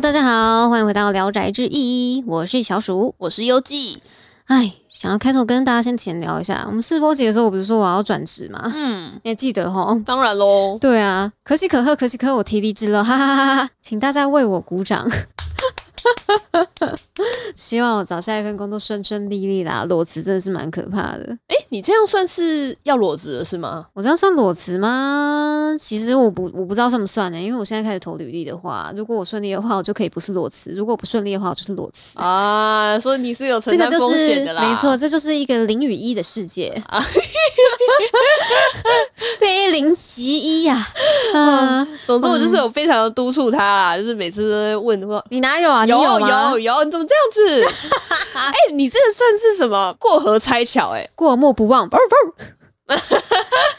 Hello，大家好，欢迎回到《聊斋志异》，我是小鼠，我是优记。哎，想要开头跟大家先闲聊一下，我们试播节的时候，我不是说我要转职吗？嗯，你还记得哈？当然喽。对啊，可喜可贺，可喜可贺，我提离职了，哈哈哈哈！请大家为我鼓掌。希望我找下一份工作顺顺利利啦。裸辞真的是蛮可怕的。哎，你这样算是要裸辞了是吗？我这样算裸辞吗？其实我不我不知道算不算呢，因为我现在开始投履历的话，如果我顺利的话，我就可以不是裸辞；如果不顺利的话，我就是裸辞啊。所以你是有承担风险的啦。没错，这就是一个零与一的世界啊，非零即一呀。嗯，总之我就是有非常的督促他啦，就是每次都在问说你哪有啊？有有有，你怎么这样子？哎，你这个算是什么过河拆桥？哎，过目不忘。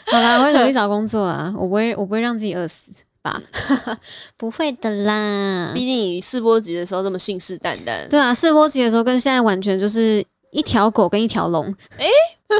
好啦，我会努力找工作啊，我不会，我不会让自己饿死吧？不会的啦，毕竟你试播集的时候这么信誓旦旦。对啊，试播集的时候跟现在完全就是一条狗跟一条龙。哎，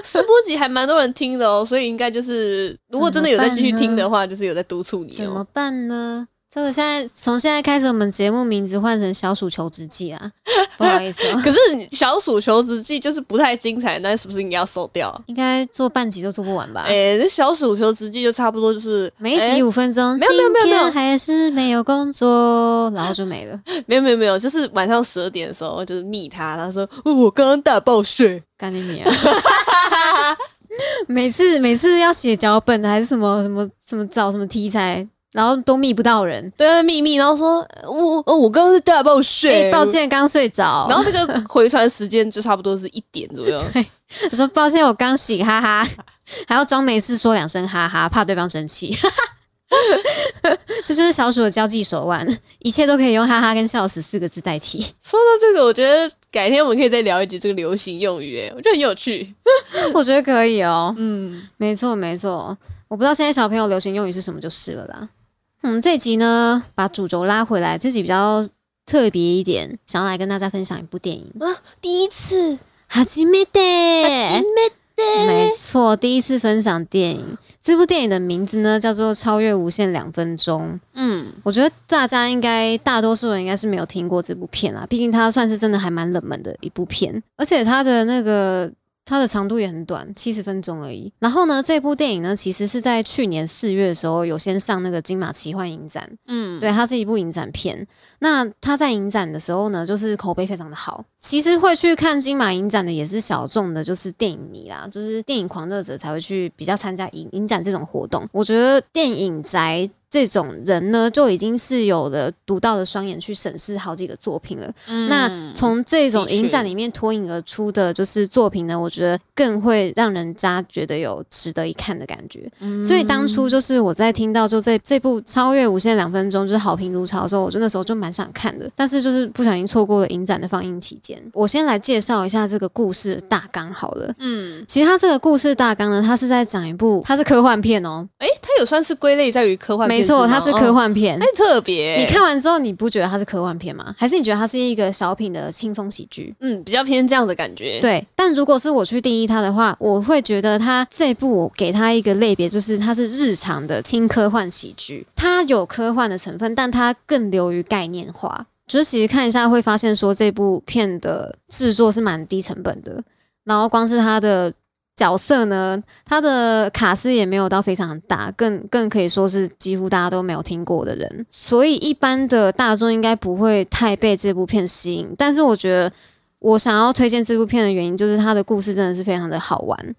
试播集还蛮多人听的哦，所以应该就是如果真的有在继续听的话，就是有在督促你。怎么办呢？这个现在从现在开始，我们节目名字换成《小鼠求职记》啊，不好意思。可是《小鼠求职记》就是不太精彩，那是不是应该要收掉？应该做半集都做不完吧？哎，那《小鼠求职记》就差不多就是每一集五分钟，没有没有没有没有，还是没有工作，然后就没了。没有没有没有，就是晚上十二点的时候，就是密他，他说我刚刚大爆睡，干你娘！每次每次要写脚本还是什么什么什么找什么题材。然后都密不到人，对啊，秘密。然后说，我哦，我刚刚是大爆睡，抱歉，刚睡着。然后那个回传时间就差不多是一点左右。对，我说抱歉，我刚醒，哈哈，还要装没事说两声哈哈，怕对方生气。这就是小鼠的交际手腕，一切都可以用哈哈跟笑死四个字代替。说到这个，我觉得改天我们可以再聊一集这个流行用语，哎，我觉得很有趣。我觉得可以哦。嗯，没错没错，我不知道现在小朋友流行用语是什么，就是了啦。嗯，这集呢，把主轴拉回来，这集比较特别一点，想要来跟大家分享一部电影啊，第一次，哈基梅德，哈基梅德，没错，第一次分享电影。这部电影的名字呢，叫做《超越无限两分钟》。嗯，我觉得大家应该大多数人应该是没有听过这部片啊，毕竟它算是真的还蛮冷门的一部片，而且它的那个。它的长度也很短，七十分钟而已。然后呢，这部电影呢，其实是在去年四月的时候有先上那个金马奇幻影展。嗯，对，它是一部影展片。那它在影展的时候呢，就是口碑非常的好。其实会去看金马影展的也是小众的，就是电影迷啦，就是电影狂热者才会去比较参加影影展这种活动。我觉得电影宅。这种人呢，就已经是有了独到的双眼去审视好几个作品了。那从这种影展里面脱颖而出的，就是作品呢，我觉得更会让人家觉得有值得一看的感觉。所以当初就是我在听到就这这部超越无限两分钟就是好评如潮的时候，我就那时候就蛮想看的，但是就是不小心错过了影展的放映期间。我先来介绍一下这个故事大纲好了。嗯，其实它这个故事大纲呢，它是在讲一部，它是科幻片哦。诶，它有算是归类在于科幻片。没错，它是科幻片，太特别。你看完之后，你不觉得它是科幻片吗？还是你觉得它是一个小品的轻松喜剧？嗯，比较偏这样的感觉。对，但如果是我去定义它的话，我会觉得它这部我给它一个类别，就是它是日常的轻科幻喜剧。它有科幻的成分，但它更流于概念化。就是其实看一下会发现，说这部片的制作是蛮低成本的，然后光是它的。角色呢，他的卡斯也没有到非常大，更更可以说是几乎大家都没有听过的人，所以一般的大众应该不会太被这部片吸引。但是我觉得，我想要推荐这部片的原因，就是他的故事真的是非常的好玩。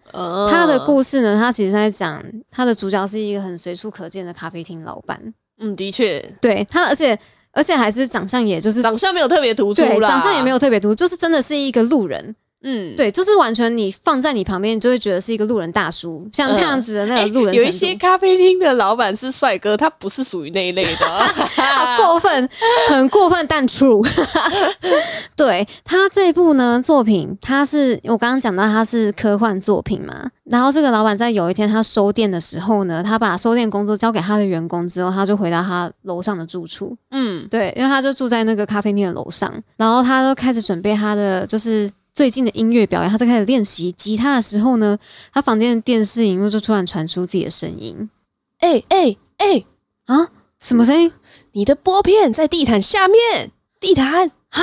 他的故事呢，他其实在讲他的主角是一个很随处可见的咖啡厅老板。嗯，的确，对他，而且而且还是长相，也就是长相没有特别突出，对，长相也没有特别突出，就是真的是一个路人。嗯，对，就是完全你放在你旁边，你就会觉得是一个路人大叔，像这样子的那个路人。有一些咖啡厅的老板是帅哥，他不是属于那一类的，好过分，很过分，但 true。对他这部呢作品，他是我刚刚讲到他是科幻作品嘛，然后这个老板在有一天他收店的时候呢，他把收店工作交给他的员工之后，他就回到他楼上的住处。嗯，对，因为他就住在那个咖啡厅的楼上，然后他就开始准备他的就是。最近的音乐表演，他在开始练习吉他的时候呢，他房间的电视荧幕就突然传出自己的声音。哎哎哎！啊，什么声音？你的拨片在地毯下面。地毯啊，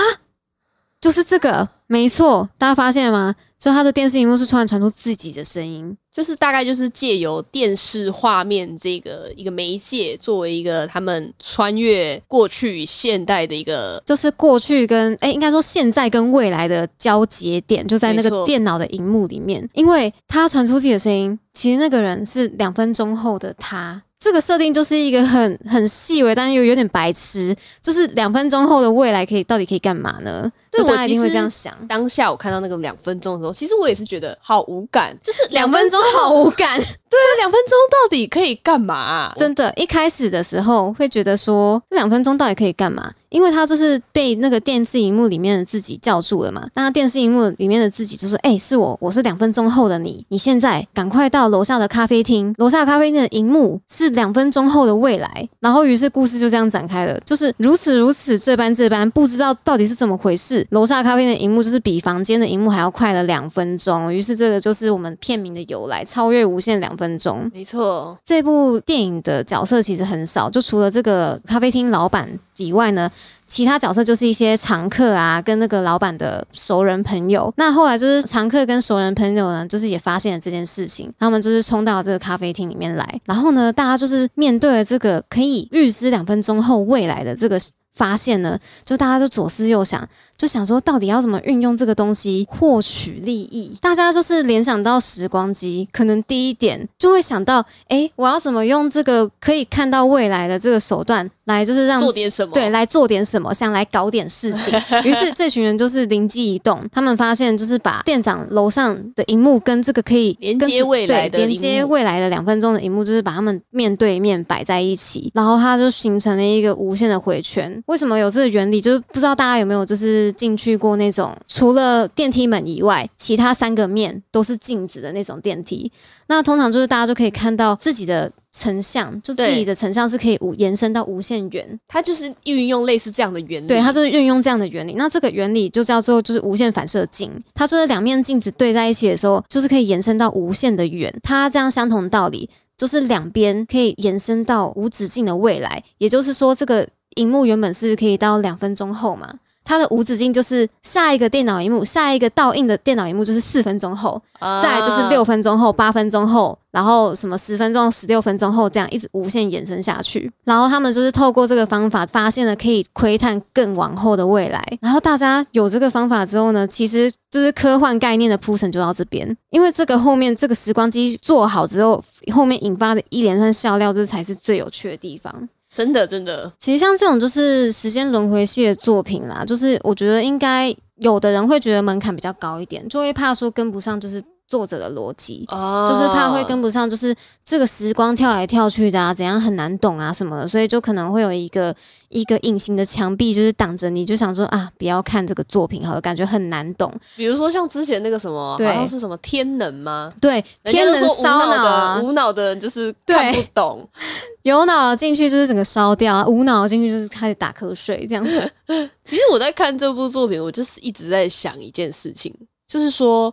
就是这个，没错，大家发现了吗？就他的电视荧幕是突然传出自己的声音，就是大概就是借由电视画面这个一个媒介，作为一个他们穿越过去现代的一个，就是过去跟哎，应该说现在跟未来的交节点，就在那个电脑的荧幕里面，因为他传出自己的声音，其实那个人是两分钟后的他。这个设定就是一个很很细微，但是又有点白痴。就是两分钟后的未来可以到底可以干嘛呢？对我一定会这样想。当下我看到那个两分钟的时候，其实我也是觉得好无感，就是两分钟好无感。对啊，两分钟到底可以干嘛？真的，一开始的时候会觉得说，这两分钟到底可以干嘛？因为他就是被那个电视荧幕里面的自己叫住了嘛。那电视荧幕里面的自己就说：“哎，是我，我是两分钟后的你，你现在赶快到楼下的咖啡厅。楼下咖啡厅的荧幕是两分钟后的未来。”然后，于是故事就这样展开了，就是如此如此这般这般，不知道到底是怎么回事。楼下咖啡的荧幕就是比房间的荧幕还要快了两分钟。于是，这个就是我们片名的由来——超越无限两分钟。没错，这部电影的角色其实很少，就除了这个咖啡厅老板以外呢。其他角色就是一些常客啊，跟那个老板的熟人朋友。那后来就是常客跟熟人朋友呢，就是也发现了这件事情，他们就是冲到这个咖啡厅里面来。然后呢，大家就是面对了这个可以预知两分钟后未来的这个发现呢，就大家就左思右想，就想说到底要怎么运用这个东西获取利益。大家就是联想到时光机，可能第一点就会想到，哎，我要怎么用这个可以看到未来的这个手段。来就是让做点什么，对，来做点什么，想来搞点事情。于是这群人就是灵机一动，他们发现就是把店长楼上的荧幕跟这个可以连接未来的连接未来的两分钟的荧幕，就是把他们面对面摆在一起，然后它就形成了一个无限的回圈。为什么有这个原理？就是不知道大家有没有就是进去过那种除了电梯门以外，其他三个面都是镜子的那种电梯。那通常就是大家就可以看到自己的。成像就自己的成像是可以无延伸到无限远，它就是运用类似这样的原理。对，它就是运用这样的原理。那这个原理就叫做就是无限反射镜。它说两面镜子对在一起的时候，就是可以延伸到无限的远。它这样相同道理，就是两边可以延伸到无止境的未来。也就是说，这个荧幕原本是可以到两分钟后嘛。它的无止境就是下一个电脑荧幕，下一个倒映的电脑荧幕就是四分钟后，再就是六分钟后、八分钟后，然后什么十分钟、十六分钟后，这样一直无限延伸下去。然后他们就是透过这个方法，发现了可以窥探更往后的未来。然后大家有这个方法之后呢，其实就是科幻概念的铺陈就到这边，因为这个后面这个时光机做好之后，后面引发的一连串笑料，这才是最有趣的地方。真的，真的，其实像这种就是时间轮回系的作品啦，就是我觉得应该有的人会觉得门槛比较高一点，就会怕说跟不上，就是。作者的逻辑，哦就是怕会跟不上，就是这个时光跳来跳去的啊，怎样很难懂啊什么的，所以就可能会有一个一个隐形的墙壁，就是挡着你，就想说啊，不要看这个作品，好了，感觉很难懂。比如说像之前那个什么，好像是什么天能吗？对，天能烧脑，无脑的人就是看不懂，有脑进去就是整个烧掉，无脑进去就是开始打瞌睡这样子。其实我在看这部作品，我就是一直在想一件事情，就是说。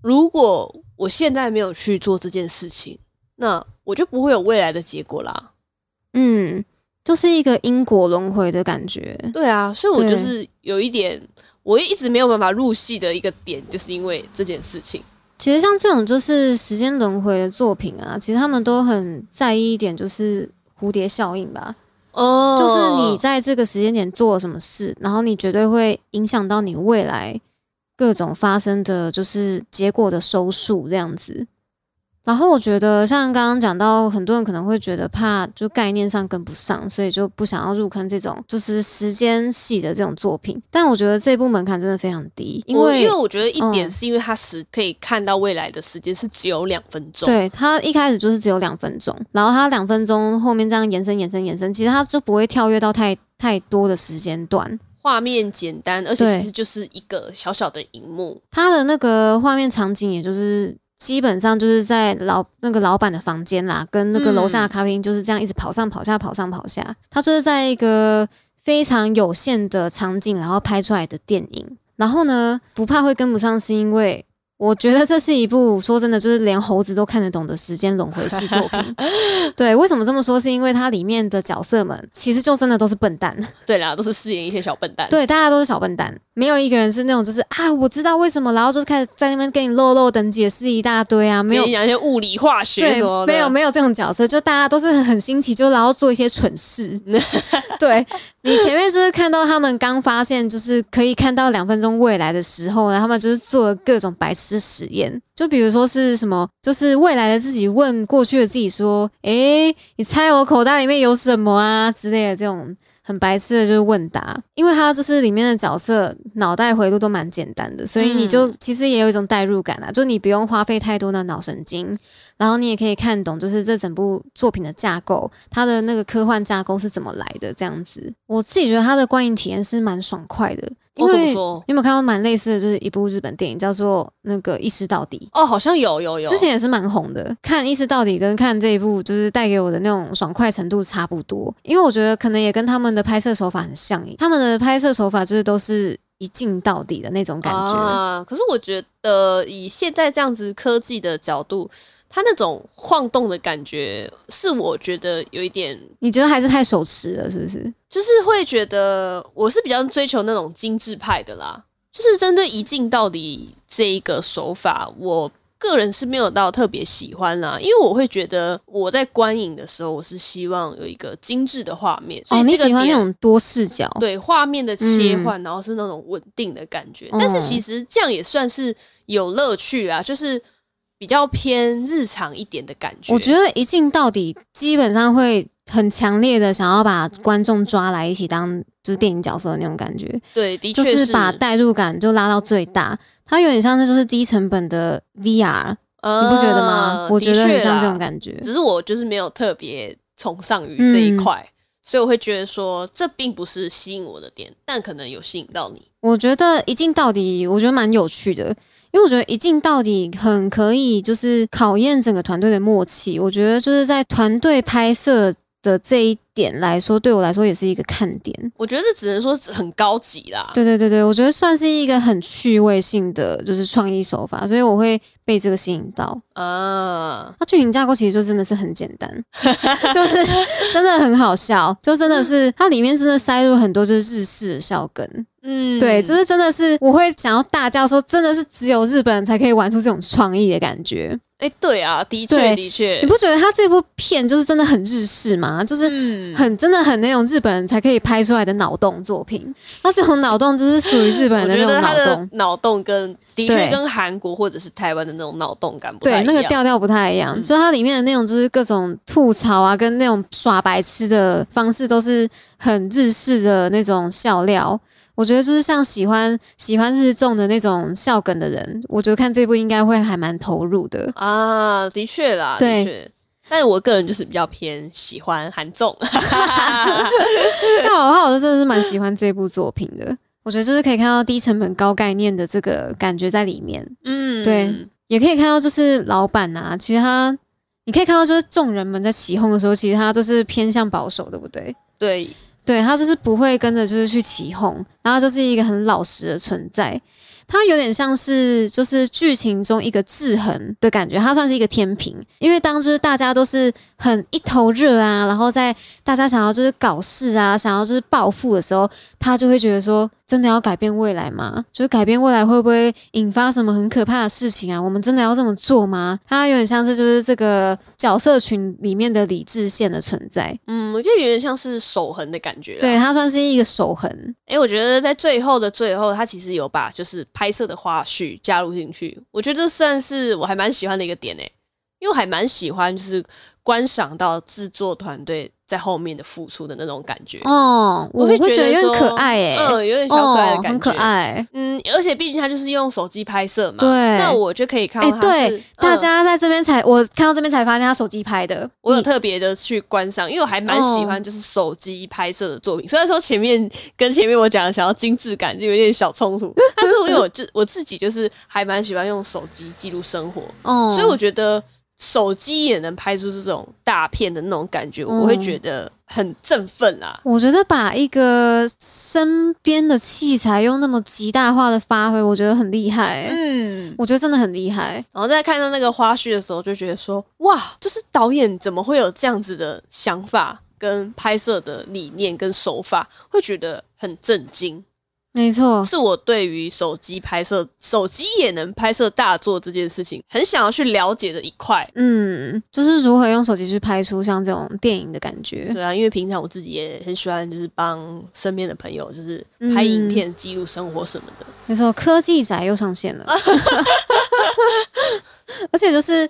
如果我现在没有去做这件事情，那我就不会有未来的结果啦。嗯，就是一个因果轮回的感觉。对啊，所以我就是有一点，我一直没有办法入戏的一个点，就是因为这件事情。其实像这种就是时间轮回的作品啊，其实他们都很在意一点，就是蝴蝶效应吧。哦，就是你在这个时间点做了什么事，然后你绝对会影响到你未来。各种发生的就是结果的收束这样子，然后我觉得像刚刚讲到，很多人可能会觉得怕就概念上跟不上，所以就不想要入坑这种就是时间系的这种作品。但我觉得这部门槛真的非常低，因为因为我觉得一点是因为它时可以看到未来的时间是只有两分钟，对它一开始就是只有两分钟，然后它两分钟后面这样延伸延伸延伸，其实它就不会跳跃到太太多的时间段。画面简单，而且其实就是一个小小的荧幕。它的那个画面场景，也就是基本上就是在老那个老板的房间啦，跟那个楼下的咖啡厅就是这样一直跑上跑下，跑上跑下。它就是在一个非常有限的场景，然后拍出来的电影。然后呢，不怕会跟不上，是因为我觉得这是一部说真的，就是连猴子都看得懂的时间轮回式作品。对，为什么这么说？是因为它里面的角色们其实就真的都是笨蛋。对啦，都是饰演一些小笨蛋。对，大家都是小笨蛋，没有一个人是那种就是啊，我知道为什么，然后就是开始在那边跟你漏漏等解释一大堆啊，没有讲一些物理化学什么，没有没有这种角色，就大家都是很新奇，就然后做一些蠢事。对你前面就是看到他们刚发现，就是可以看到两分钟未来的时候呢，他们就是做各种白痴实验。就比如说是什么，就是未来的自己问过去的自己说：“诶，你猜我口袋里面有什么啊？”之类的这种很白痴的，就是问答。因为他就是里面的角色脑袋回路都蛮简单的，所以你就其实也有一种代入感啊，就你不用花费太多的脑神经，然后你也可以看懂，就是这整部作品的架构，它的那个科幻架构是怎么来的这样子。我自己觉得它的观影体验是蛮爽快的。因为你有没有看到蛮类似的，就是一部日本电影叫做那个《一尸到底》哦，好像有有有，之前也是蛮红的。看《一尸到底》跟看这一部，就是带给我的那种爽快程度差不多。因为我觉得可能也跟他们的拍摄手法很像，他们的拍摄手法就是都是一镜到底的那种感觉。啊，可是我觉得以现在这样子科技的角度。它那种晃动的感觉，是我觉得有一点，你觉得还是太手持了，是不是？就是会觉得我是比较追求那种精致派的啦，就是针对一镜到底这一个手法，我个人是没有到特别喜欢啦，因为我会觉得我在观影的时候，我是希望有一个精致的画面。哦，你喜欢那种多视角？对，画面的切换，然后是那种稳定的感觉。但是其实这样也算是有乐趣啊，就是。比较偏日常一点的感觉，我觉得一镜到底基本上会很强烈的想要把观众抓来一起当就是电影角色的那种感觉。对，的确是把代入感就拉到最大。它有点像那就是低成本的 VR，你不觉得吗？我觉得很像这种感觉。只是我就是没有特别崇尚于这一块，所以我会觉得说这并不是吸引我的点，但可能有吸引到你。我觉得一镜到底，我觉得蛮有趣的。因为我觉得一镜到底很可以，就是考验整个团队的默契。我觉得就是在团队拍摄的这一点来说，对我来说也是一个看点。我觉得这只能说很高级啦。对对对对，我觉得算是一个很趣味性的就是创意手法，所以我会被这个吸引到。啊，它剧情架构其实就真的是很简单，就是真的很好笑，就真的是它里面真的塞入很多就是日式的笑梗。嗯，对，就是真的是我会想要大叫说，真的是只有日本人才可以玩出这种创意的感觉。哎，对啊，的确的确，你不觉得他这部片就是真的很日式吗？就是很真的很那种日本人才可以拍出来的脑洞作品。他这种脑洞就是属于日本人的那种脑洞，脑洞跟的确跟韩国或者是台湾的那种脑洞感不对，那个调调不太一样。就它里面的那种就是各种吐槽啊，跟那种耍白痴的方式都是很日式的那种笑料。我觉得就是像喜欢喜欢日综的那种笑梗的人，我觉得看这部应该会还蛮投入的啊。的确啦，的确。但是我个人就是比较偏喜欢韩综。像我的话，我就真的是蛮喜欢这部作品的。我觉得就是可以看到低成本高概念的这个感觉在里面。嗯，对，也可以看到就是老板啊，其实他你可以看到就是众人们在起哄的时候，其实他都是偏向保守，对不对？对。对他就是不会跟着就是去起哄，然后就是一个很老实的存在。他有点像是就是剧情中一个制衡的感觉，他算是一个天平。因为当就是大家都是很一头热啊，然后在大家想要就是搞事啊，想要就是暴富的时候，他就会觉得说。真的要改变未来吗？就是改变未来会不会引发什么很可怕的事情啊？我们真的要这么做吗？他有点像是就是这个角色群里面的理智线的存在。嗯，我觉得有点像是守恒的感觉。对，它算是一个守恒。哎，我觉得在最后的最后，他其实有把就是拍摄的花絮加入进去。我觉得算是我还蛮喜欢的一个点诶，因为我还蛮喜欢就是观赏到制作团队。在后面的付出的那种感觉哦，我会觉得有点可爱哎，嗯，有点小可爱的感觉，很可爱。嗯，而且毕竟他就是用手机拍摄嘛，对，那我就可以看到他是大家在这边才我看到这边才发现他手机拍的，我有特别的去观赏，因为我还蛮喜欢就是手机拍摄的作品。虽然说前面跟前面我讲的想要精致感就有点小冲突，但是我有 就我自己就是还蛮喜欢用手机记录生活，哦，所以我觉得。手机也能拍出这种大片的那种感觉，我会觉得很振奋啊！我觉得把一个身边的器材用那么极大化的发挥，我觉得很厉害。嗯，我觉得真的很厉害。然后在看到那个花絮的时候，就觉得说，哇，就是导演怎么会有这样子的想法跟拍摄的理念跟手法，会觉得很震惊。没错，是我对于手机拍摄，手机也能拍摄大作这件事情，很想要去了解的一块。嗯，就是如何用手机去拍出像这种电影的感觉。对啊，因为平常我自己也很喜欢，就是帮身边的朋友，就是拍影片记录生活什么的。没错，科技仔又上线了，而且就是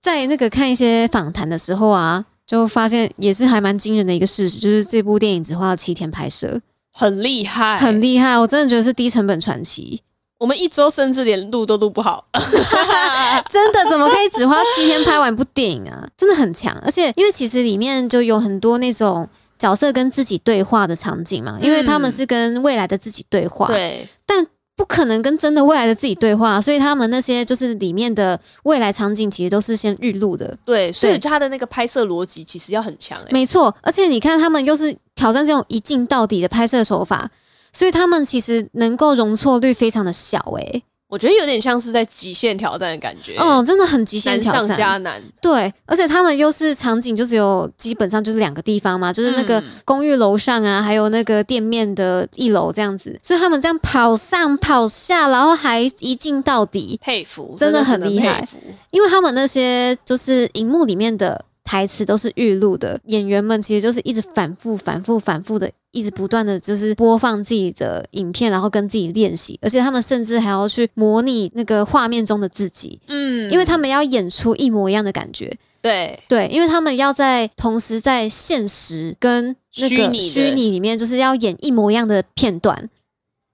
在那个看一些访谈的时候啊，就发现也是还蛮惊人的一个事实，就是这部电影只花了七天拍摄。很厉害，很厉害！我真的觉得是低成本传奇。我们一周甚至连录都录不好，真的怎么可以只花七天拍完一部电影啊？真的很强，而且因为其实里面就有很多那种角色跟自己对话的场景嘛，因为他们是跟未来的自己对话，对，但。不可能跟真的未来的自己对话，所以他们那些就是里面的未来场景，其实都是先预录的。对，所以他的那个拍摄逻辑其实要很强。没错，而且你看他们又是挑战这种一镜到底的拍摄手法，所以他们其实能够容错率非常的小。诶。我觉得有点像是在极限挑战的感觉，哦，真的很极限挑战，难上加难。对，而且他们又是场景，就只有基本上就是两个地方嘛，就是那个公寓楼上啊，还有那个店面的一楼这样子，所以他们这样跑上跑下，然后还一镜到底，佩服，真的很厉害。因为他们那些就是荧幕里面的台词都是预录的，演员们其实就是一直反复、反复、反复的。一直不断的就是播放自己的影片，然后跟自己练习，而且他们甚至还要去模拟那个画面中的自己，嗯，因为他们要演出一模一样的感觉，对。对，因为他们要在同时在现实跟那个虚拟里面，就是要演一模一样的片段，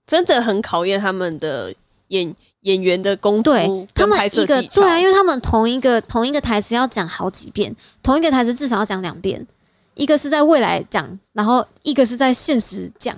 真的很考验他们的演演员的功夫，他们一个对啊，因为他们同一个同一个台词要讲好几遍，同一个台词至少要讲两遍。一个是在未来讲，然后一个是在现实讲，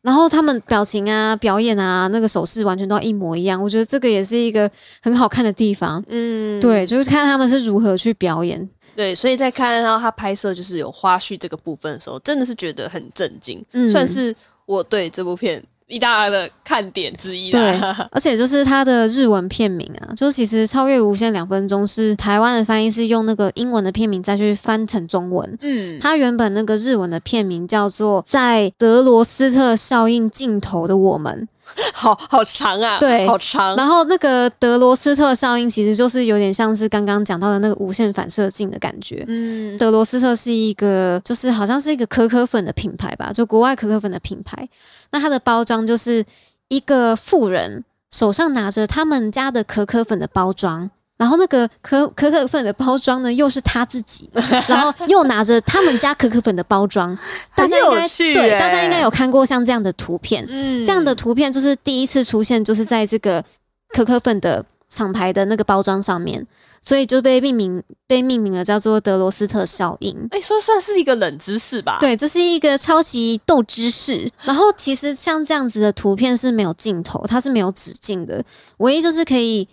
然后他们表情啊、表演啊、那个手势完全都要一模一样。我觉得这个也是一个很好看的地方。嗯，对，就是看他们是如何去表演。对，所以在看到他拍摄就是有花絮这个部分的时候，真的是觉得很震惊，嗯算是我对这部片。一大的看点之一。对，而且就是它的日文片名啊，就其实《超越无限两分钟》是台湾的翻译是用那个英文的片名再去翻成中文。嗯，它原本那个日文的片名叫做《在德罗斯特效应尽头的我们》，好好长啊，对，好长。然后那个德罗斯特效应其实就是有点像是刚刚讲到的那个无限反射镜的感觉。嗯，德罗斯特是一个就是好像是一个可可粉的品牌吧，就国外可可粉的品牌。那它的包装就是一个富人手上拿着他们家的可可粉的包装，然后那个可可可粉的包装呢又是他自己，然后又拿着他们家可可粉的包装。大家应该对大家应该有看过像这样的图片，嗯，这样的图片就是第一次出现，就是在这个可可粉的厂牌的那个包装上面。所以就被命名被命名了，叫做德罗斯特效应。哎，说算是一个冷知识吧。对，这是一个超级斗知识。然后其实像这样子的图片是没有镜头，它是没有止境的。唯一就是可以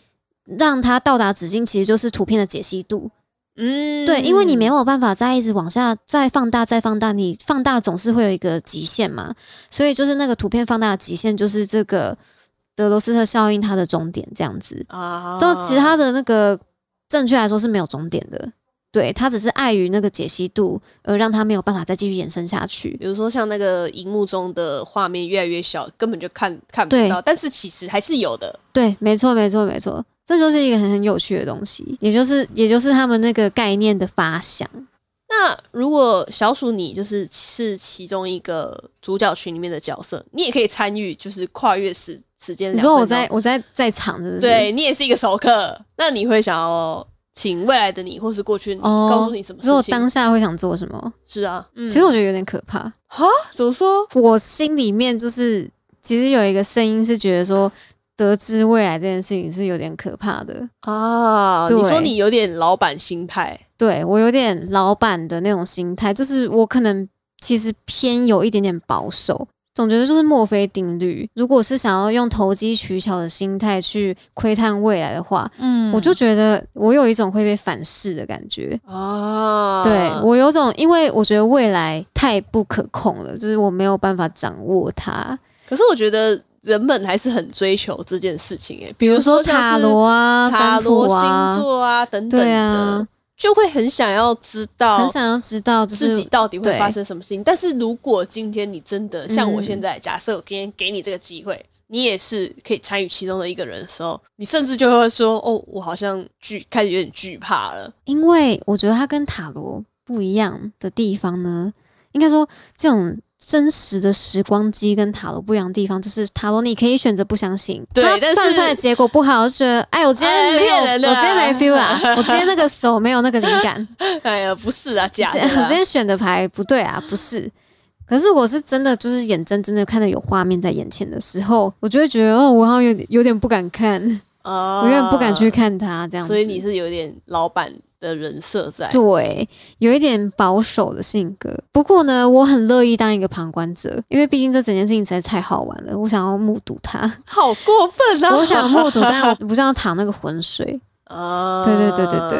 让它到达纸巾，其实就是图片的解析度。嗯，对，因为你没有办法再一直往下再放大再放大，你放大总是会有一个极限嘛。所以就是那个图片放大的极限，就是这个德罗斯特效应它的终点这样子啊。就其他的那个。正确来说是没有终点的，对，他只是碍于那个解析度而让他没有办法再继续延伸下去。比如说像那个荧幕中的画面越来越小，根本就看看不到，但是其实还是有的。对，没错，没错，没错，这就是一个很很有趣的东西，也就是也就是他们那个概念的发想。那如果小鼠你就是是其中一个主角群里面的角色，你也可以参与，就是跨越时时间。你说我在我在在场是不是？对你也是一个熟客，那你会想要请未来的你，或是过去告诉你什么？如果当下会想做什么？是啊，其实我觉得有点可怕。哈？怎么说？我心里面就是其实有一个声音是觉得说。得知未来这件事情是有点可怕的啊！你说你有点老板心态，对我有点老板的那种心态，就是我可能其实偏有一点点保守，总觉得就是墨菲定律。如果是想要用投机取巧的心态去窥探未来的话，嗯，我就觉得我有一种会被反噬的感觉啊。对我有种，因为我觉得未来太不可控了，就是我没有办法掌握它。可是我觉得人们还是很追求这件事情，哎，比如说塔罗啊、塔罗星座啊等等的。就会很想要知道，很想要知道自己到底会发生什么事情。但是如果今天你真的像我现在，假设我今天给你这个机会，你也是可以参与其中的一个人的时候，你甚至就会说：“哦，我好像惧，开始有点惧怕了。”因为我觉得它跟塔罗不一样的地方呢，应该说这种。真实的时光机跟塔罗不一样的地方，就是塔罗你可以选择不相信，对，但算出来的结果不好，就觉得哎，我今天没有，我今天没 feel 啊，我今天那个手没有那个灵感。哎呀，不是啊，假的，我今天选的牌不对啊，不是。可是我是真的，就是眼睁睁的看着有画面在眼前的时候，我就会觉得哦，我好像有点有点不敢看，哦，我有点不敢去看它这样。所以你是有点老板。的人设在对，有一点保守的性格。不过呢，我很乐意当一个旁观者，因为毕竟这整件事情实在太好玩了，我想要目睹它。好过分啊！我想目睹，但我不是要淌那个浑水 啊！对对对对对。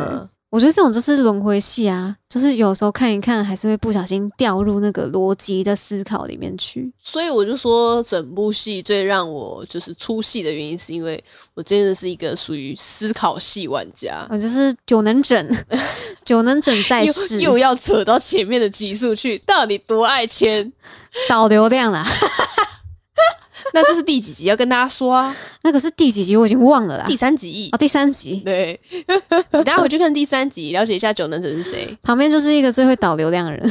我觉得这种就是轮回戏啊，就是有时候看一看，还是会不小心掉入那个逻辑的思考里面去。所以我就说，整部戏最让我就是出戏的原因，是因为我真的是一个属于思考系玩家。我就是酒能整，酒能整在世，又要扯到前面的集数去，到底多爱钱 导流量啦。那这是第几集要跟大家说啊？那个是第几集我已经忘了啦。第三集哦，第三集。对，大家回去看第三集，了解一下九能者是谁。旁边就是一个最会导流量的人，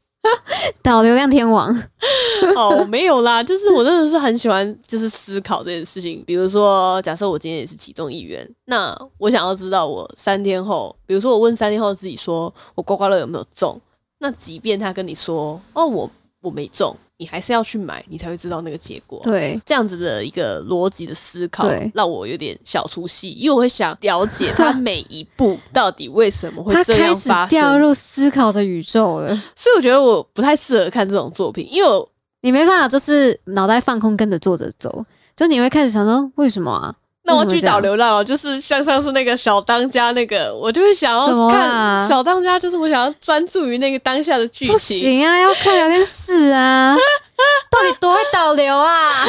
导流量天王。哦，没有啦，就是我真的是很喜欢，就是思考这件事情。比如说，假设我今天也是其中一员，那我想要知道我三天后，比如说我问三天后自己说我刮刮乐有没有中？那即便他跟你说哦，我我没中。你还是要去买，你才会知道那个结果。对，这样子的一个逻辑的思考，让我有点小出戏，因为我会想了解 他每一步到底为什么会这样发生，掉入思考的宇宙了。所以我觉得我不太适合看这种作品，因为我你没办法，就是脑袋放空，跟着作者走，就你会开始想说为什么啊？那我去导流浪，就是像上次那个小当家那个，我就会想要看小当家，就是我想要专注于那个当下的剧情。不行啊，要看聊天室啊，到底多会导流啊？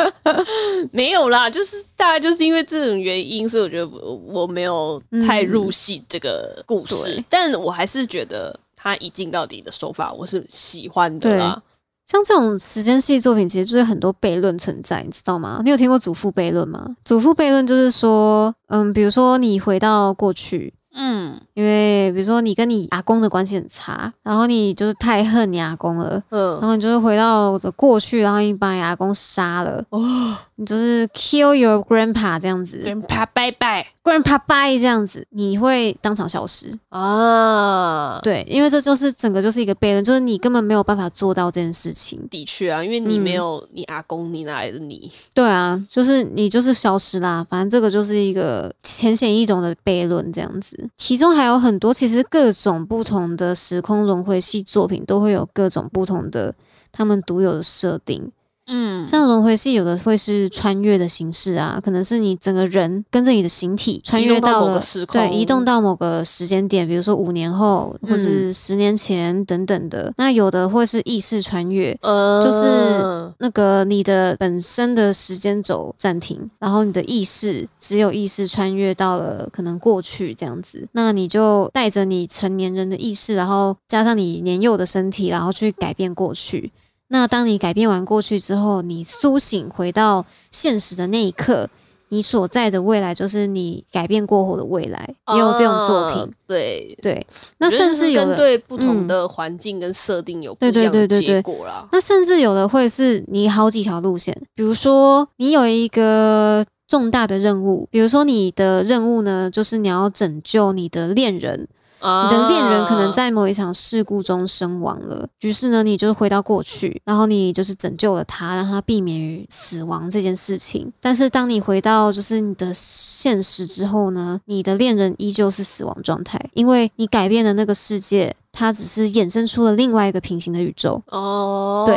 没有啦，就是大概就是因为这种原因，所以我觉得我没有太入戏这个故事，但我还是觉得他一镜到底的手法我是喜欢的啦。像这种时间系作品，其实就是很多悖论存在，你知道吗？你有听过祖父悖论吗？祖父悖论就是说，嗯，比如说你回到过去。嗯，因为比如说你跟你阿公的关系很差，然后你就是太恨你阿公了，嗯，然后你就是回到的过去，然后你把你阿公杀了，哦，你就是 kill your grandpa 这样子，grandpa 拜拜，grandpa bye 这样子，你会当场消失啊？对，因为这就是整个就是一个悖论，就是你根本没有办法做到这件事情。的确啊，因为你没有你阿公，你哪来的你？对啊，就是你就是消失啦。反正这个就是一个浅显易懂的悖论，这样子。其中还有很多，其实各种不同的时空轮回系作品都会有各种不同的他们独有的设定。嗯，像轮回系有的会是穿越的形式啊，可能是你整个人跟着你的形体穿越到了对，移动到某个时间点，比如说五年后或是十年前等等的。那有的会是意识穿越，呃就是那个你的本身的时间轴暂停，然后你的意识只有意识穿越到了可能过去这样子，那你就带着你成年人的意识，然后加上你年幼的身体，然后去改变过去。那当你改变完过去之后，你苏醒回到现实的那一刻，你所在的未来就是你改变过后的未来，也有这种作品。对对，那甚至有的对不同的环境跟设定有不一样的结果啦。那甚至有的会是你好几条路线，比如说你有一个重大的任务，比如说你的任务呢，就是你要拯救你的恋人。你的恋人可能在某一场事故中身亡了，于是呢，你就回到过去，然后你就是拯救了他，让他避免于死亡这件事情。但是当你回到就是你的现实之后呢，你的恋人依旧是死亡状态，因为你改变了那个世界，它只是衍生出了另外一个平行的宇宙。哦，对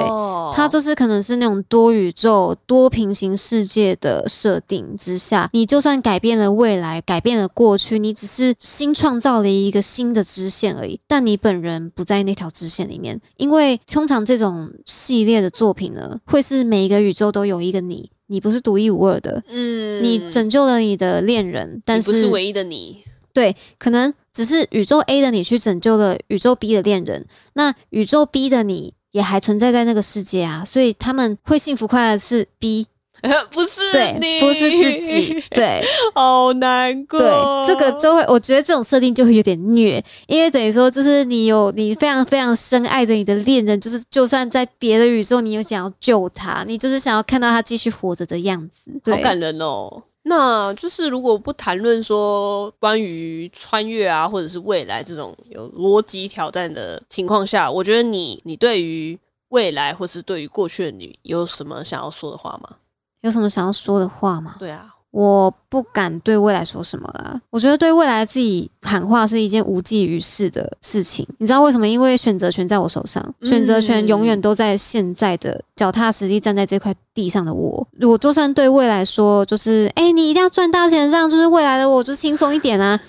它就是可能是那种多宇宙、多平行世界的设定之下，你就算改变了未来，改变了过去，你只是新创造了一个新的支线而已，但你本人不在那条支线里面。因为通常这种系列的作品呢，会是每一个宇宙都有一个你，你不是独一无二的。嗯你拯救了你的恋人，但是不是唯一的你，对，可能只是宇宙 A 的你去拯救了宇宙 B 的恋人，那宇宙 B 的你也还存在在那个世界啊，所以他们会幸福快乐是 B，不是对你，，不是自己，对好难过。对，这个就会，我觉得这种设定就会有点虐，因为等于说就是你有你非常非常深爱着你的恋人，就是就算在别的宇宙，你有想要救他，你就是想要看到他继续活着的样子，对好，感人哦。那就是如果不谈论说关于穿越啊，或者是未来这种有逻辑挑战的情况下，我觉得你你对于未来或是对于过去的你有什么想要说的话吗？有什么想要说的话吗？对啊，我不敢对未来说什么了。我觉得对未来自己喊话是一件无济于事的事情。你知道为什么？因为选择权在我手上，嗯选择权永远都在现在的脚踏实地站在这块地上的我。我就算对未来说，就是哎、你一定要赚大钱，这样就是未来的我就轻松一点啊。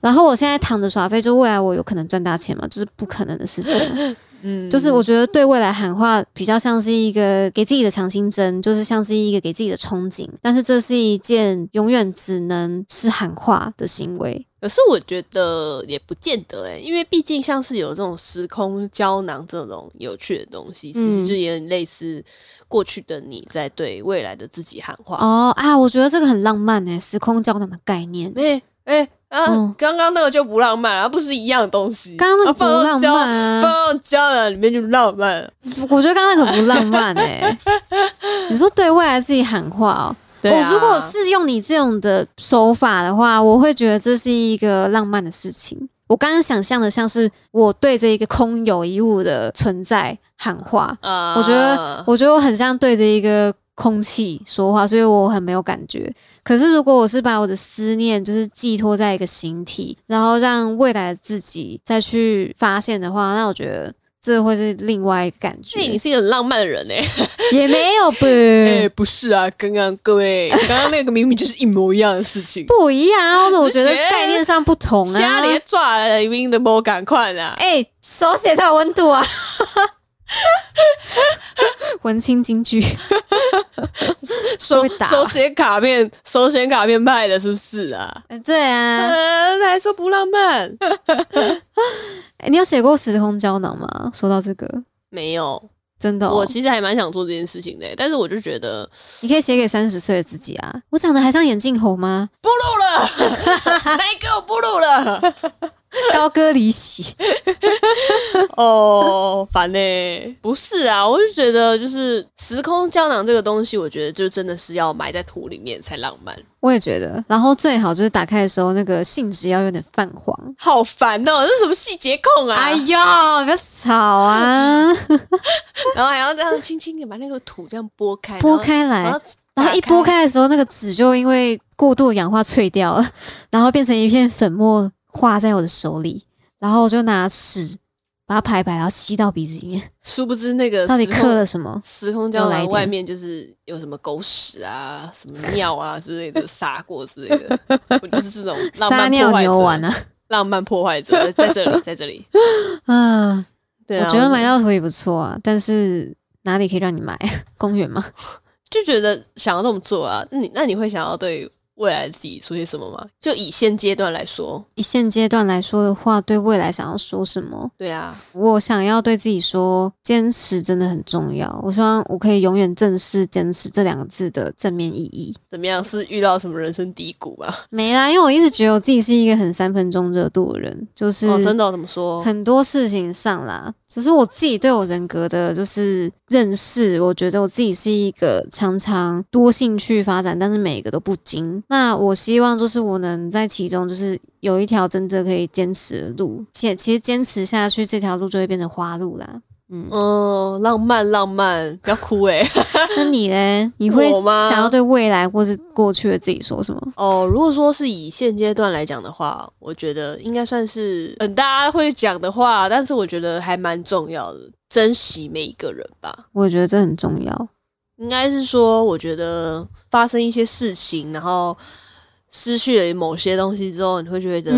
然后我现在躺着耍废，就未来我有可能赚大钱吗？就是不可能的事情嘛。嗯，就是我觉得对未来喊话比较像是一个给自己的强心针，就是像是一个给自己的憧憬，但是这是一件永远只能是喊话的行为。可是我觉得也不见得诶、因为毕竟像是有这种时空胶囊这种有趣的东西，其实嗯就也很类似过去的你在对未来的自己喊话。哦啊，我觉得这个很浪漫诶，时空胶囊的概念。哎哎、啊，嗯刚刚那个就不浪漫啊，不是一样的东西。刚刚那个不浪胶漫啊放到胶囊里面就浪漫了。我觉得刚刚那个不浪漫诶。你说对未来自己喊话哦。我如果是用你这种的手法的话，我会觉得这是一个浪漫的事情。我刚刚想象的像是我对着一个空有一物的存在喊话，啊我觉得，我觉得我很像对着一个空气说话，所以我很没有感觉。可是如果我是把我的思念就是寄托在一个形体，然后让未来的自己再去发现的话，那我觉得这会是另外一个感觉所以。你是一个很浪漫的人哎、也没有不、哎、不是啊，刚刚各位，刚刚那个明明就是一模一样的事情。不一样啊，我觉得概念上不同啊。家里抓了一名的莫赶快啊！哎、手写才有温度啊！文青京剧，手打手写卡片，手写卡片派的，是不是啊？哎对啊，嗯，还说不浪漫？哎 你有写过时空胶囊吗？说到这个，没有，真的、哦，我其实还蛮想做这件事情的，但是我就觉得你可以写给三十岁的自己啊！我长得还像眼镜猴吗？不录了，哪一个我不录了？高歌离席，哦，烦呢、不是啊，我就觉得就是时空胶囊这个东西，我觉得就真的是要埋在土里面才浪漫，我也觉得。然后最好就是打开的时候，那个信纸要有点泛黄。好烦哦，这是什么细节控啊？哎呦，不要吵啊！然后还要这样轻轻的把那个土这样拨开，拨开来然后，然后一拨开的时候，那个纸就因为过度氧化脆掉了，然后变成一片粉末化在我的手里，然后我就拿屎把它排一排，然后吸到鼻子里面。殊不知那个 到底刻了什么？时空胶囊外面就是有什么狗屎啊、什么尿啊之类的撒过之类的，我就是这种浪撒尿漫破坏者，牛丸啊！浪漫破坏者在这里，在这里。啊，对啊，我觉得买到土也不错啊，但是哪里可以让你买？公园吗？就觉得想要这么做啊，那你那你会想要对未来自己说些什么吗？就以现阶段来说，以现阶段来说的话，对未来想要说什么？对啊，我想要对自己说，坚持真的很重要。我希望我可以永远正视“坚持”这两个字的正面意义。怎么样？是遇到什么人生低谷吗？没啦，因为我一直觉得我自己是一个很三分钟热度的人，就是哦，真的哦、怎么说？很多事情上啦，只是我自己对我人格的就是认识，我觉得我自己是一个常常多兴趣发展，但是每一个都不精。那我希望就是我能在其中就是有一条真正可以坚持的路，且其实坚持下去这条路就会变成花路啦。嗯哦，浪漫浪漫，不要哭哎。那你呢？你会想要对未来或是过去的自己说什么？哦，如果说是以现阶段来讲的话，我觉得应该算是嗯大家会讲的话，但是我觉得还蛮重要的，珍惜每一个人吧。我觉得这很重要。应该是说，我觉得发生一些事情，然后。失去了某些东西之后，你会觉得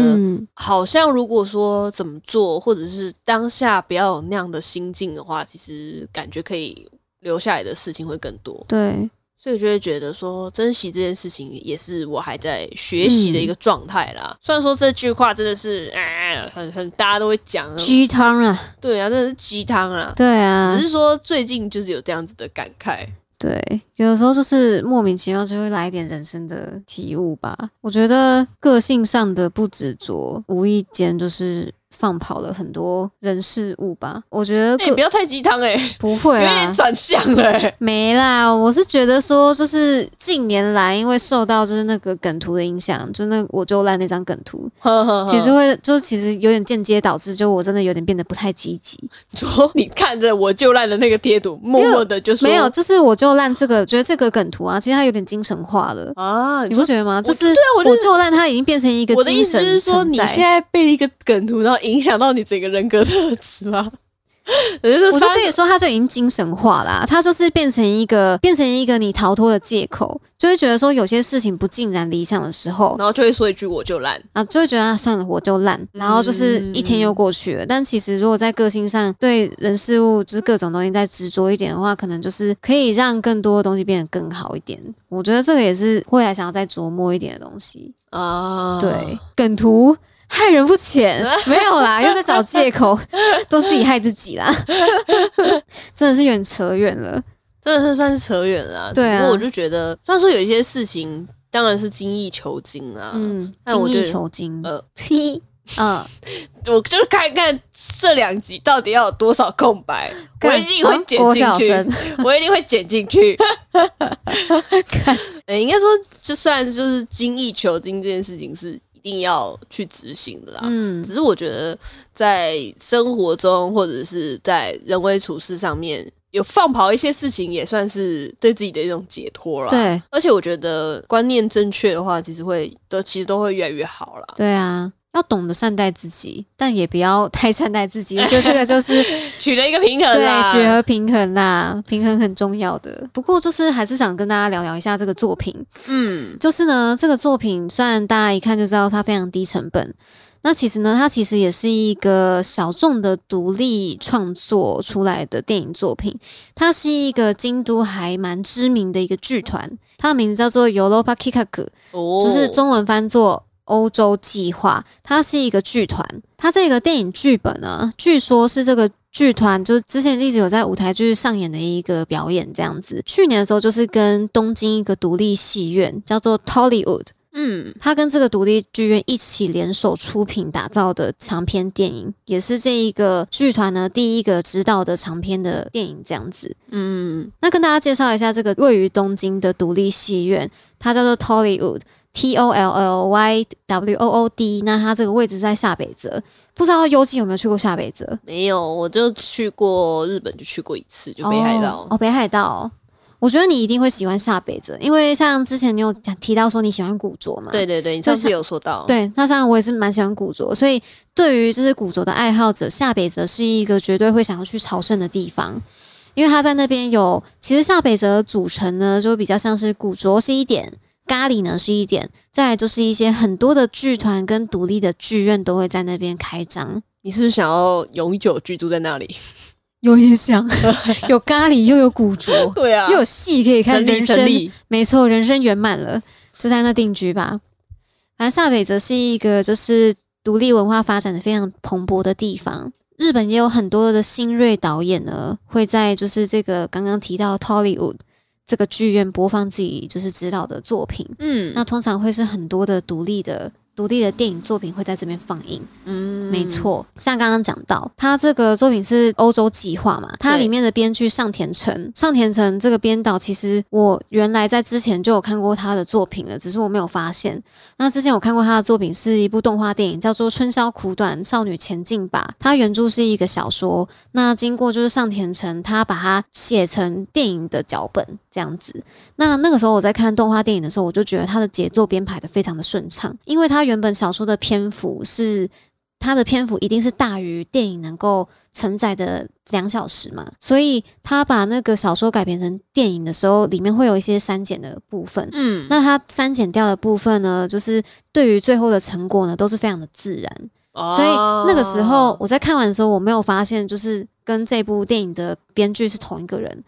好像如果说怎么做，或者是当下不要有那样的心境的话，其实感觉可以留下来的事情会更多。对，所以就会觉得说珍惜这件事情也是我还在学习的一个状态啦。虽然说这句话真的是哎，很很大家都会讲鸡汤啊，对啊，真的是鸡汤啊，对啊，只是说最近就是有这样子的感慨。对，有的时候就是莫名其妙就会来一点人生的体悟吧。我觉得个性上的不执着，无意间就是。放跑了很多人事物吧，我觉得你不要太鸡汤哎，不会啊，有点转向了，没啦。我是觉得说，就是近年来因为受到就是那个梗图的影响，就那我就烂那张梗图，其实会就其实有点间接导致，就我真的有点变得不太积极。说你看着我就烂的那个贴图，默默的就说没有，就是我就烂这个，觉得这个梗图啊，其实它有点精神化了啊，你不觉得吗？就是对啊，我就烂，它已经变成一个我的意思是说，你现在被一个梗图然后。影响到你整个人格特质吗？我就跟你说，他就已经精神化啦，他就是变成一个变成一个你逃脱的借口，就会觉得说有些事情不尽然理想的时候，然后就会说一句我就烂啊，就会觉得啊算了我就烂，然后就是一天又过去了。但其实如果在个性上对人事物就是各种东西再执着一点的话，可能就是可以让更多的东西变得更好一点。我觉得这个也是未来想要再琢磨一点的东西啊。对，梗图。害人不浅，没有啦，又在找借口，都自己害自己啦，真的是有点扯远了，真的是算是扯远了。对啊，不过我就觉得，虽然说有一些事情当然是精益求精啊，嗯，精益求精，呃，嗯，我就是看看这两集到底要有多少空白，我一定会剪进去，我一定会剪进去。看，应该说，就算就是精益求精这件事情是。一定要去执行的啦。嗯，只是我觉得在生活中或者是在人为处事上面有放跑一些事情，也算是对自己的一种解脱了。对，而且我觉得观念正确的话，其实会都其实都会越来越好了。对啊。要懂得善待自己，但也不要太善待自己。就这个就是 取得一个平衡，对，取和平衡啦，平衡很重要的。不过就是还是想跟大家聊聊一下这个作品。嗯，就是呢，这个作品虽然大家一看就知道它非常低成本，那其实呢，它其实也是一个小众的独立创作出来的电影作品。它是一个京都还蛮知名的一个剧团，它的名字叫做 Europa Kikaku，就是中文翻作。欧洲计划，它是一个剧团。它这个电影剧本呢，据说是这个剧团就是之前一直有在舞台剧上演的一个表演，这样子。去年的时候，就是跟东京一个独立戏院叫做 Tollywood，嗯，他跟这个独立剧院一起联手出品打造的长篇电影，也是这一个剧团呢第一个执导的长篇的电影，这样子。嗯，那跟大家介绍一下这个位于东京的独立戏院，它叫做 Tollywood。T O L L Y W O O D，那它这个位置在下北泽，不知道优纪有没有去过下北泽？没有，我就去过日本，就去过一次，就北海道。哦，北海道，我觉得你一定会喜欢下北泽，因为像之前你有讲提到说你喜欢古着嘛？对对对，你上次有说到。对，那像我也是蛮喜欢古着，所以对于就是古着的爱好者，下北泽是一个绝对会想要去朝圣的地方，因为他在那边有，其实下北泽组成呢，就比较像是古着是一点。咖喱呢是一点，再来就是一些很多的剧团跟独立的剧院都会在那边开张。你是不是想要永久居住在那里？有点想，有咖喱又有古着，对啊，又有戏可以看，人生没错，人生圆满了，就在那定居吧。反正下北则是一个就是独立文化发展的非常蓬勃的地方。日本也有很多的新锐导演呢，会在就是这个刚刚提到 Tollywood。这个剧院播放自己就是指导的作品，嗯，那通常会是很多的独立的独立的电影作品会在这边放映，嗯，没错，像刚刚讲到，他这个作品是欧洲计划嘛，它里面的编剧上田诚，上田诚这个编导，其实我原来在之前就有看过他的作品了，只是我没有发现。那之前我看过他的作品是一部动画电影，叫做《春宵苦短，少女前进吧》，它原著是一个小说，那经过就是上田诚他把它写成电影的脚本这样子。那那个时候我在看动画电影的时候，我就觉得它的节奏编排的非常的顺畅，因为它原本小说的篇幅是。它的篇幅一定是大于电影能够承载的两小时嘛，所以他把那个小说改编成电影的时候，里面会有一些删减的部分。嗯，那他删减掉的部分呢，就是对于最后的成果呢，都是非常的自然。所以那个时候我在看完的时候，我没有发现就是跟这部电影的编剧是同一个人，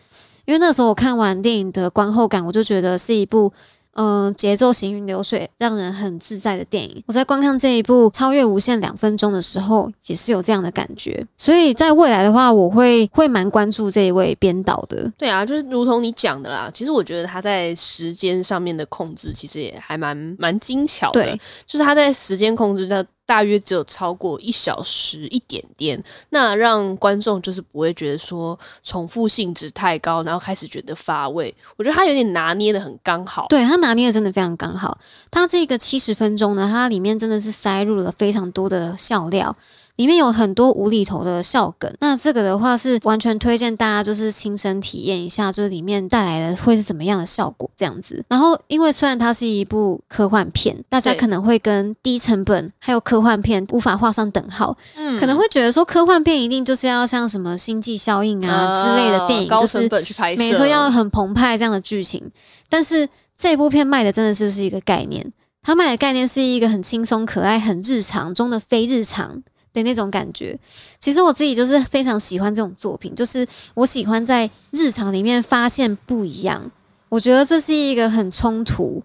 因为那时候我看完电影的观后感，我就觉得是一部。嗯，节奏行云流水，让人很自在的电影。我在观看这一部《超越无限两分钟》的时候，也是有这样的感觉。所以在未来的话，我会会蛮关注这一位编导的。对啊，就是如同你讲的啦。其实我觉得他在时间上面的控制，其实也还蛮蛮精巧的。对，就是他在时间控制的。大约只有超过一小时一点点，那让观众就是不会觉得说重复性质太高，然后开始觉得乏味。我觉得他有点拿捏的很刚好，对他拿捏的真的非常刚好。他这个七十分钟呢，它里面真的是塞入了非常多的笑料。里面有很多无厘头的笑梗，那这个的话是完全推荐大家就是亲身体验一下，就是里面带来的会是怎么样的效果这样子。然后，因为虽然它是一部科幻片，大家可能会跟低成本还有科幻片无法画上等号，嗯，可能会觉得说科幻片一定就是要像什么星际效应啊之类的电影，高成本去拍摄，没错，要很澎湃这样的剧情。但是这部片卖的真的是是一个概念，它卖的概念是一个很轻松可爱、很日常中的非日常。的那种感觉，其实我自己就是非常喜欢这种作品，就是我喜欢在日常里面发现不一样。我觉得这是一个很冲突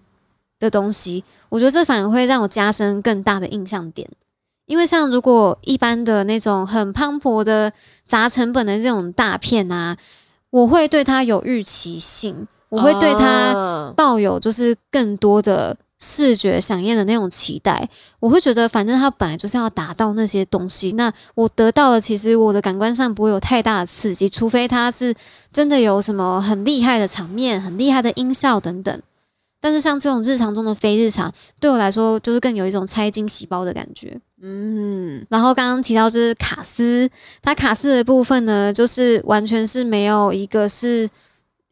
的东西，我觉得这反而会让我加深更大的印象点。因为像如果一般的那种很磅礴的砸成本的这种大片啊，我会对它有预期性，我会对它抱有就是更多的。视觉响应的那种期待，我会觉得，反正他本来就是要达到那些东西，那我得到了，其实我的感官上不会有太大的刺激，除非他是真的有什么很厉害的场面、很厉害的音效等等。但是像这种日常中的非日常，对我来说就是更有一种拆惊喜包的感觉。嗯，然后刚刚提到就是卡斯，它卡斯的部分呢，就是完全是没有一个是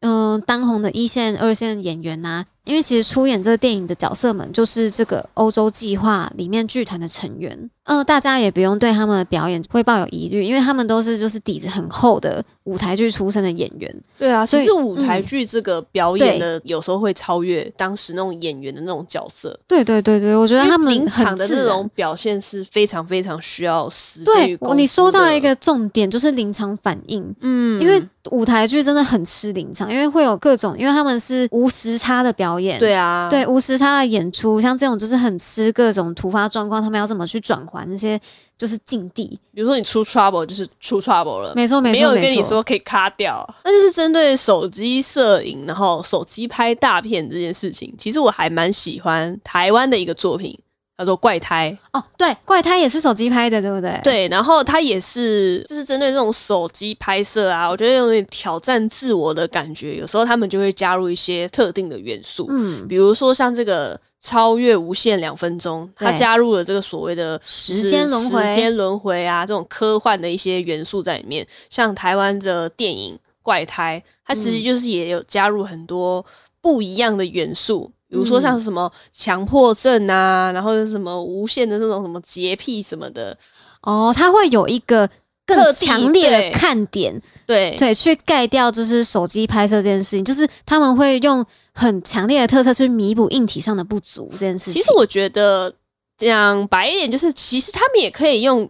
嗯当红的一线、二线演员呐。因为其实出演这个电影的角色们，就是这个欧洲计划里面剧团的成员。嗯，大家也不用对他们的表演会抱有疑虑，因为他们都是就是底子很厚的舞台剧出身的演员。对啊，其实舞台剧这个表演的有时候会超越当时那种演员的那种角色。对对对对，我觉得他们临场的这种表现是非常非常需要时间。对，你说到一个重点，就是临场反应。嗯，因为舞台剧真的很吃临场，因为会有各种，因为他们是无时差的表演。对啊，对无时差的演出，像这种就是很吃各种突发状况，他们要怎么去转。还那些就是禁地，比如说你出 trouble 就是出 trouble 了，没错没错，没有跟你说可以卡掉，那就是针对手机摄影，然后手机拍大片这件事情，其实我还蛮喜欢台湾的一个作品。叫做怪胎哦，对，怪胎也是手机拍的，对不对？对，然后它也是就是针对这种手机拍摄啊，我觉得有点挑战自我的感觉。有时候他们就会加入一些特定的元素，嗯，比如说像这个超越无限两分钟，它加入了这个所谓的时间轮回、时间轮回啊，这种科幻的一些元素在里面。像台湾的电影怪胎，它其实就是也有加入很多不一样的元素。比如说像什么强迫症啊，然后什么无限的这种什么洁癖什么的，哦，它会有一个更强烈的看点，对对，去盖掉就是手机拍摄这件事情，就是他们会用很强烈的特色去弥补硬体上的不足这件事情。其实我觉得讲白一点，就是其实他们也可以用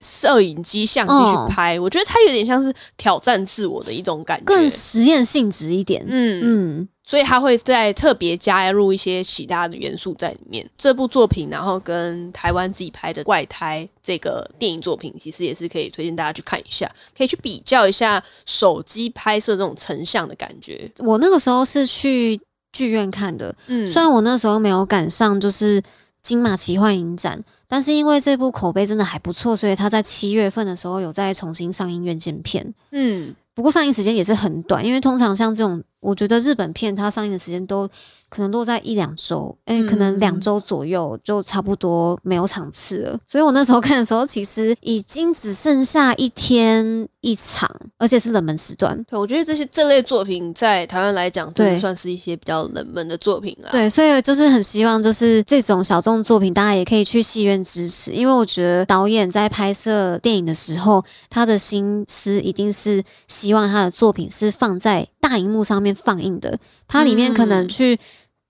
摄影机、相机去拍，我觉得它有点像是挑战自我的一种感觉，更实验性质一点。嗯嗯。所以他会在特别加入一些其他的元素在里面。这部作品，然后跟台湾自己拍的《怪胎》这个电影作品，其实也是可以推荐大家去看一下，可以去比较一下手机拍摄这种成像的感觉。我那个时候是去剧院看的，嗯，虽然我那时候没有赶上就是金马奇幻影展，但是因为这部口碑真的还不错，所以他在七月份的时候有再重新上映院线片。嗯，不过上映时间也是很短，因为通常像这种，我觉得日本片它上映的时间都。可能落在一两周，哎，可能两周左右就差不多没有场次了。所以我那时候 看的时候，其实已经只剩下一天一场，而且是冷门时段。对，我觉得这些这类作品在台湾来讲，对，算是一些比较冷门的作品了。对，所以就是很希望，就是这种小众作品，大家也可以去戏院支持，因为我觉得导演在拍摄电影的时候，他的心思一定是希望他的作品是放在大荧幕上面放映的，它里面可能去。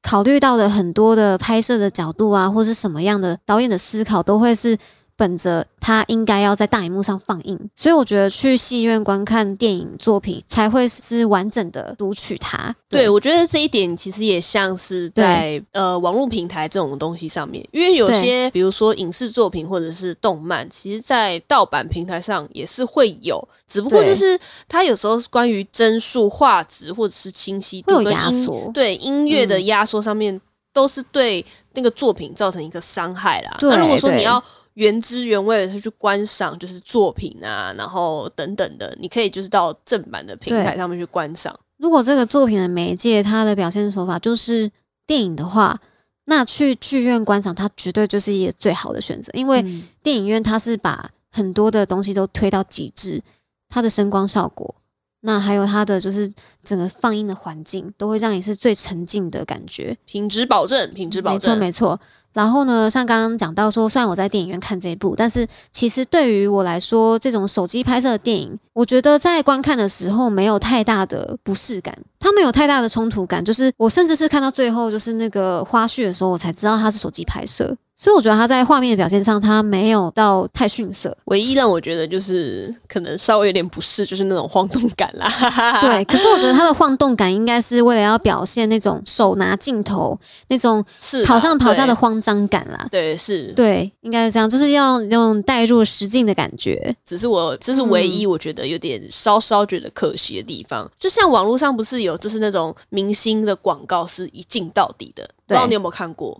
考虑到的很多的拍摄的角度啊，或是什么样的导演的思考，都会是。本着他应该要在大荧幕上放映，所以我觉得去戏院观看电影作品才会是完整的读取它。对，我觉得这一点其实也像是在呃网络平台这种东西上面，因为有些比如说影视作品或者是动漫，其实，在盗版平台上也是会有，只不过就是它有时候关于帧数、画质或者是清晰度有压缩，对音乐的压缩上面都是对那个作品造成一个伤害啦。那如果说你要原汁原味的去观赏，就是作品啊，然后等等的，你可以就是到正版的平台上面去观赏。如果这个作品的媒介它的表现手法就是电影的话，那去剧院观赏它绝对就是一个最好的选择，因为电影院它是把很多的东西都推到极致，它的声光效果。那还有它的就是整个放映的环境，都会让你是最沉浸的感觉，品质保证，品质保证，没错没错。然后呢，像刚刚讲到说，虽然我在电影院看这一部，但是其实对于我来说，这种手机拍摄的电影，我觉得在观看的时候没有太大的不适感，它没有太大的冲突感，就是我甚至是看到最后就是那个花絮的时候，我才知道它是手机拍摄。所以我觉得他在画面的表现上，他没有到太逊色。唯一让我觉得就是可能稍微有点不适，就是那种晃动感啦。对，可是我觉得他的晃动感应该是为了要表现那种手拿镜头那种跑上跑下的慌张感啦。对，是，对，应该是这样，就是要用带入实境的感觉。只是我这是唯一我觉得有点稍稍觉得可惜的地方。就像网络上不是有就是那种明星的广告是一镜到底的，不知道你有没有看过？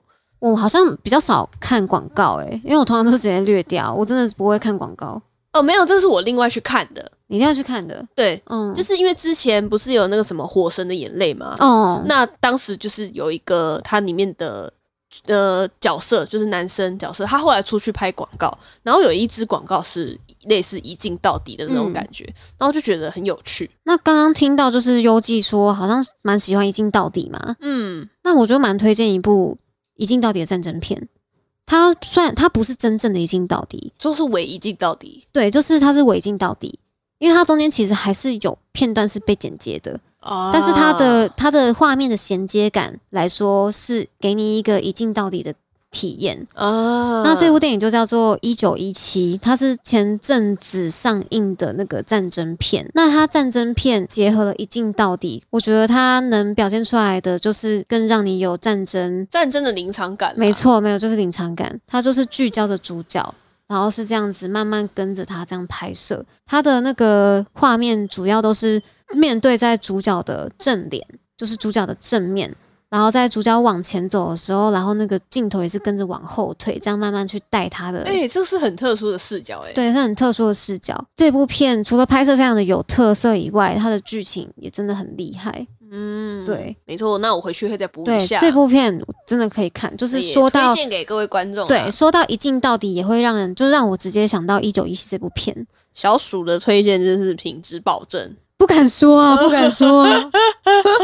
我好像比较少看广告，诶，因为我通常都是直接略掉，我真的是不会看广告。哦，没有，这是我另外去看的，你一定要去看的。对，嗯，就是因为之前不是有那个什么《火神的眼泪》吗？哦，那当时就是有一个它里面的呃角色，就是男生角色，他后来出去拍广告，然后有一支广告是类似一镜到底的那种感觉，然后就觉得很有趣。那刚刚听到就是优记说，好像蛮喜欢一镜到底嘛，嗯，那我就蛮推荐一部。一镜到底的战争片，它算它不是真正的一镜到底，就是伪一镜到底。对，就是它是伪一镜到底，因为它中间其实还是有片段是被剪接的，但是它的它的画面的衔接感来说，是给你一个一镜到底的。体验啊，那这部电影就叫做《一九一七》，它是前阵子上映的那个战争片。那它战争片结合了一镜到底，我觉得它能表现出来的就是更让你有战争战争的临场感。没错，没有就是临场感，它就是聚焦的主角，然后是这样子慢慢跟着他这样拍摄。它的那个画面主要都是面对在主角的正脸，就是主角的正面。然后在主角往前走的时候，然后那个镜头也是跟着往后退，这样慢慢去带他的。哎，这是很特殊的视角，哎，对，是很特殊的视角。这部片除了拍摄非常的有特色以外，它的剧情也真的很厉害。嗯，对，没错。那我回去会再补一下。这部片真的可以看，就是说到推荐给各位观众。对，说到一镜到底，也会让人就让我直接想到《一九一七》这部片。小鼠的推荐就是品质保证。不敢说啊，不敢说，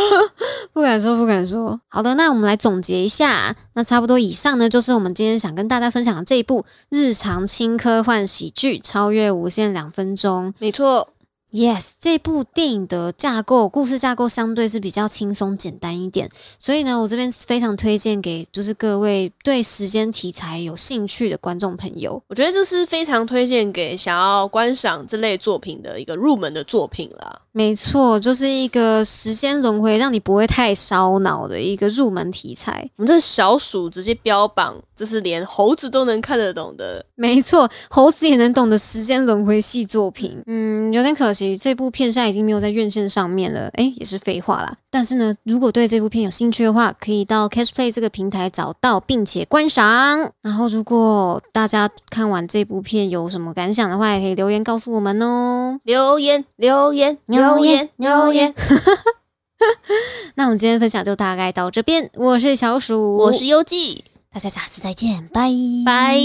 不敢说，不敢说。好的，那我们来总结一下。那差不多以上呢，就是我们今天想跟大家分享的这一部日常轻科幻喜剧《超越无限两分钟》。没错。Yes，这部电影的架构、故事架构相对是比较轻松简单一点，所以呢，我这边非常推荐给就是各位对时间题材有兴趣的观众朋友。我觉得这是非常推荐给想要观赏这类作品的一个入门的作品啦。没错，就是一个时间轮回，让你不会太烧脑的一个入门题材。我们这小鼠直接标榜，这是连猴子都能看得懂的。没错，猴子也能懂的时间轮回系作品。嗯，有点可惜，这部片现在已经没有在院线上面了。哎，也是废话啦。但是呢，如果对这部片有兴趣的话，可以到 Catchplay 这个平台找到并且观赏。然后，如果大家看完这部片有什么感想的话，也可以留言告诉我们哦。留言，留言，牛爷牛爷。那我们今天分享就大概到这边我是小鼠我是优记大家下次再见拜。拜。